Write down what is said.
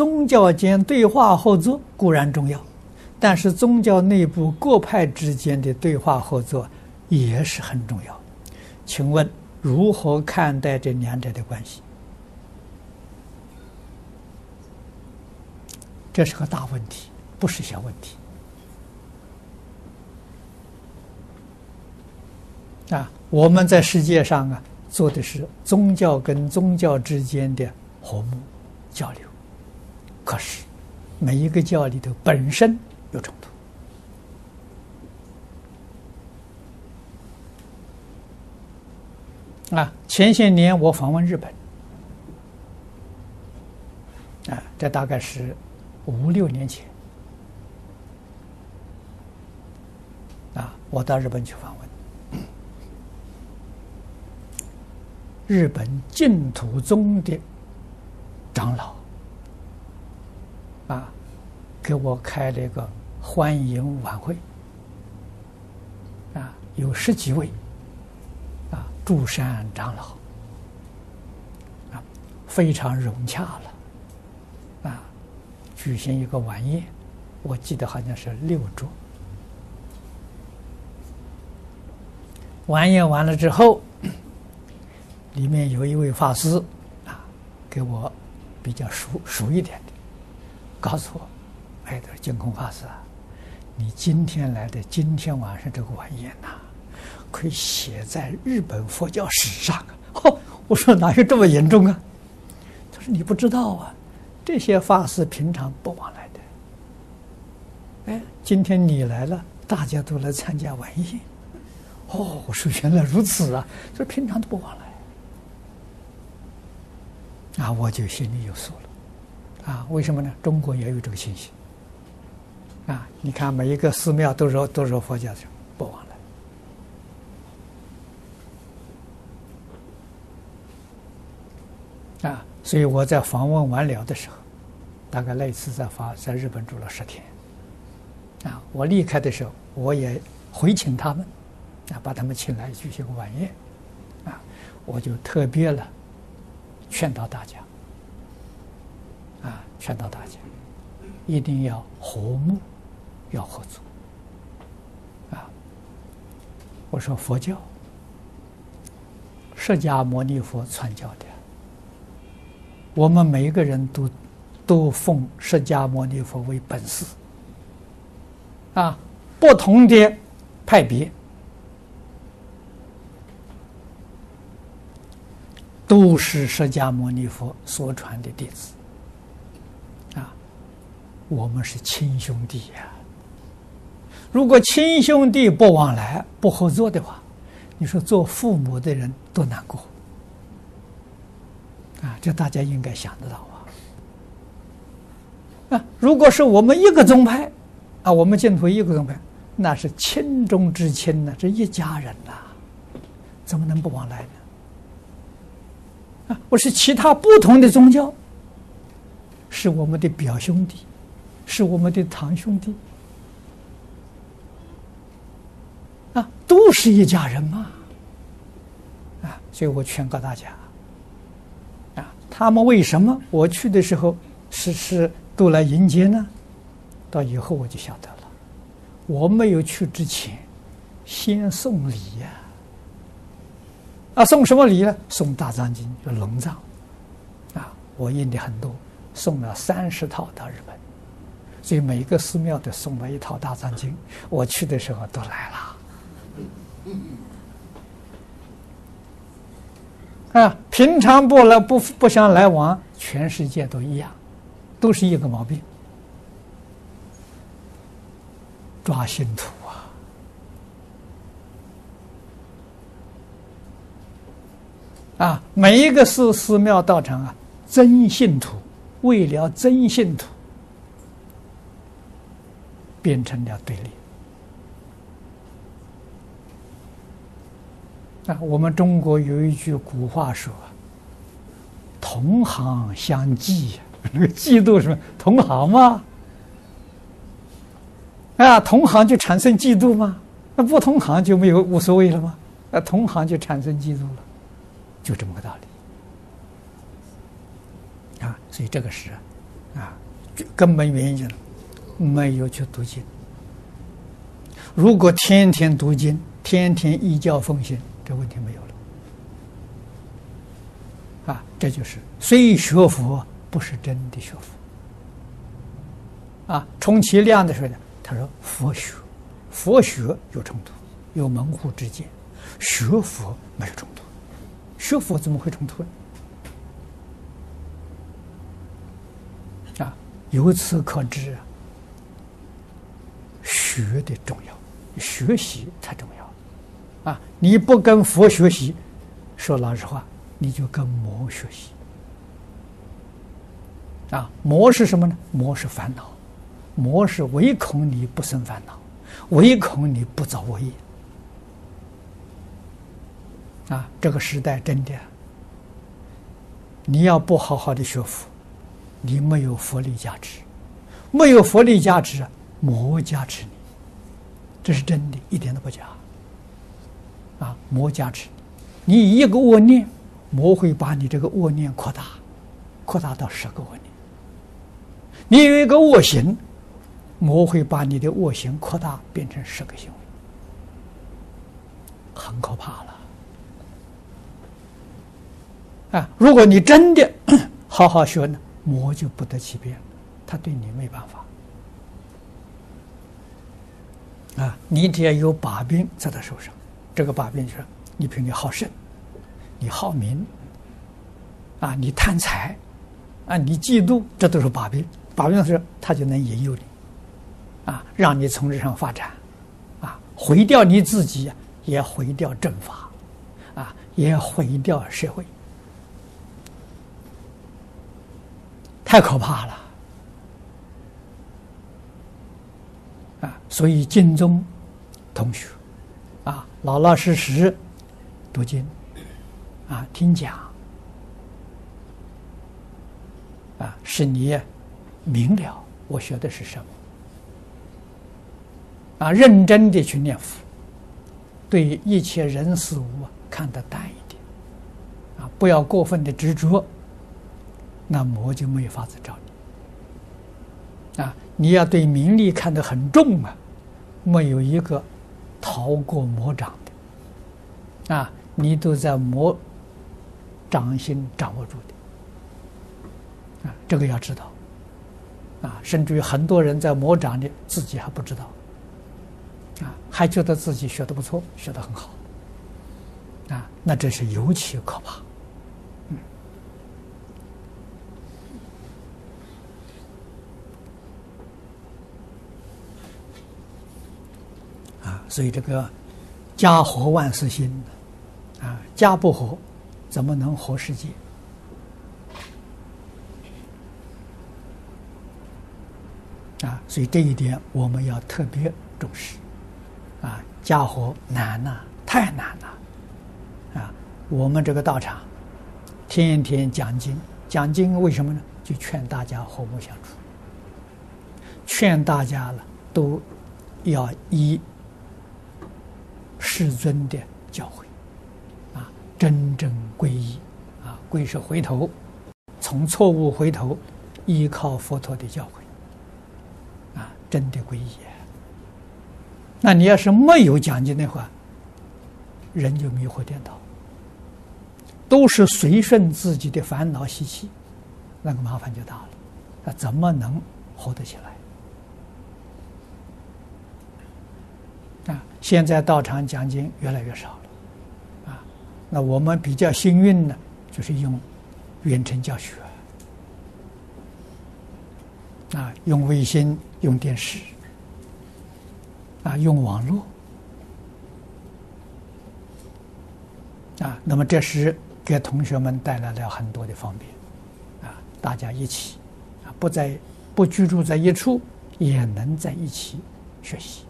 宗教间对话合作固然重要，但是宗教内部各派之间的对话合作也是很重要。请问如何看待这两者的关系？这是个大问题，不是小问题。啊，我们在世界上啊，做的是宗教跟宗教之间的和睦交流，可是每一个教里头本身有冲突。啊，前些年我访问日本，啊，这大概是五六年前，啊，我到日本去访问。日本净土宗的长老，给我开了一个欢迎晚会啊，有十几位啊驻山长老啊，非常融洽了啊，举行一个晚宴，我记得好像是六桌。晚宴完了之后。里面有一位法师啊，给我比较熟熟一点的，告诉我：“哎，他说净空法师啊，你今天来的今天晚上这个晚宴呐，可以写在日本佛教史上啊！”哦，我说哪有这么严重啊？他说：“你不知道啊，这些法师平常不往来的。哎，今天你来了，大家都来参加晚宴。哦，我说原来如此啊，这平常都不往来。”啊，我就心里有数了，啊，为什么呢？中国也有这个情形，啊，你看每一个寺庙都说都说佛教是不往来，啊，所以我在访问完了的时候，大概那次在法在日本住了十天，啊，我离开的时候，我也回请他们，啊，把他们请来举行晚宴，啊，我就特别了。劝导大家，啊，劝导大家，一定要和睦，要合作，啊，我说佛教，释迦牟尼佛传教的，我们每一个人都都奉释迦牟尼佛为本师，啊，不同的派别。都是释迦牟尼佛所传的弟子，啊，我们是亲兄弟呀。如果亲兄弟不往来、不合作的话，你说做父母的人多难过啊！这大家应该想得到啊。啊，如果是我们一个宗派，啊，我们净土一个宗派，那是亲中之亲呢，这一家人呐，怎么能不往来呢？啊我是其他不同的宗教，是我们的表兄弟，是我们的堂兄弟，不，是一家人嘛，啊，所以我劝告大家，啊，他们为什么我去的时候是是都来迎接呢？到以后我就晓得了，我没有去之前，先送礼呀。啊，送什么礼呢？送大藏经，就龙藏，啊，我印的很多，送了三十套到日本，所以每一个寺庙都送了一套大藏经。我去的时候都来了，啊，平常不来不不相来往，全世界都一样，都是一个毛病，抓信徒。啊，啊每一个寺寺庙道场啊，真信徒，为了真信徒，变成了对立。我们中国有一句古话说：“同行相忌。”那个嫉妒什么？同行吗？啊，同行就产生嫉妒吗？那不同行就没有无所谓了吗？啊，同行就产生嫉妒了。就这么个道理啊，所以这个是啊，根本原因就没有去读经。如果天天读经，天天依教奉行，这问题没有了。啊，这就是虽学佛，不是真的学佛。啊，充其量的时候呢，他说佛学，佛学有冲突，有门户之见，学佛没有冲突，学佛怎么会冲突呢？啊，由此可知，学的重要，学习才重要。啊，你不跟佛学习，说老实话，你就跟魔学习。啊，魔是什么呢？魔是烦恼。魔是唯恐你不生烦恼，唯恐你不造恶业。啊，这个时代真的，你要不好好的学佛，你没有佛力加持，没有佛力加持，魔加持你，这是真的，一点都不假。啊，魔加持你，你一个恶念，魔会把你这个恶念扩大，扩大到十个恶念。你有一个恶行。魔会把你的恶行扩大，变成十个行为，很可怕了。啊，如果你真的 好好学呢，魔就不得其便，他对你没办法。啊，你只要有把柄在他手上，这个把柄就是你凭你好胜，你好名，啊，你贪财，啊，你嫉妒，这都是把柄。把柄是，他就能引诱你。啊，让你从这上发展，啊，毁掉你自己，也毁掉正法，啊，也毁掉社会，太可怕了，啊，所以经中同学，啊，老老实实读经，啊，听讲，啊，使你明了我学的是什么。啊，认真的去念佛，对一切人事物看得淡一点，啊，不要过分的执着，那魔就没有法子找你。啊，你要对名利看得很重啊，没有一个逃过魔掌的，啊，你都在魔掌心掌握住的，啊，这个要知道，啊，甚至于很多人在魔掌里自己还不知道。啊，还觉得自己学的不错，学的很好，啊，那这是尤其可怕，嗯，啊，所以这个家和万事兴，啊，家不和，怎么能和世界？啊，所以这一点我们要特别重视。啊，家和难呐、太难了，啊！我们这个道场天天讲经，讲经为什么呢？就劝大家和睦相处，劝大家了都要依世尊的教诲，啊，真正皈依，啊，皈是回头，从错误回头，依靠佛陀的教诲，啊，真的皈依。那你要是没有讲经的话，人就迷惑颠倒，都是随顺自己的烦恼习气，那个麻烦就大了。那怎么能活得起来？啊，现在道场讲经越来越少了，啊，那我们比较幸运呢，就是用远程教学，啊，用卫星，用电视。啊，用网络啊，那么这时给同学们带来了很多的方便啊，大家一起啊，不在不居住在一处，也能在一起学习。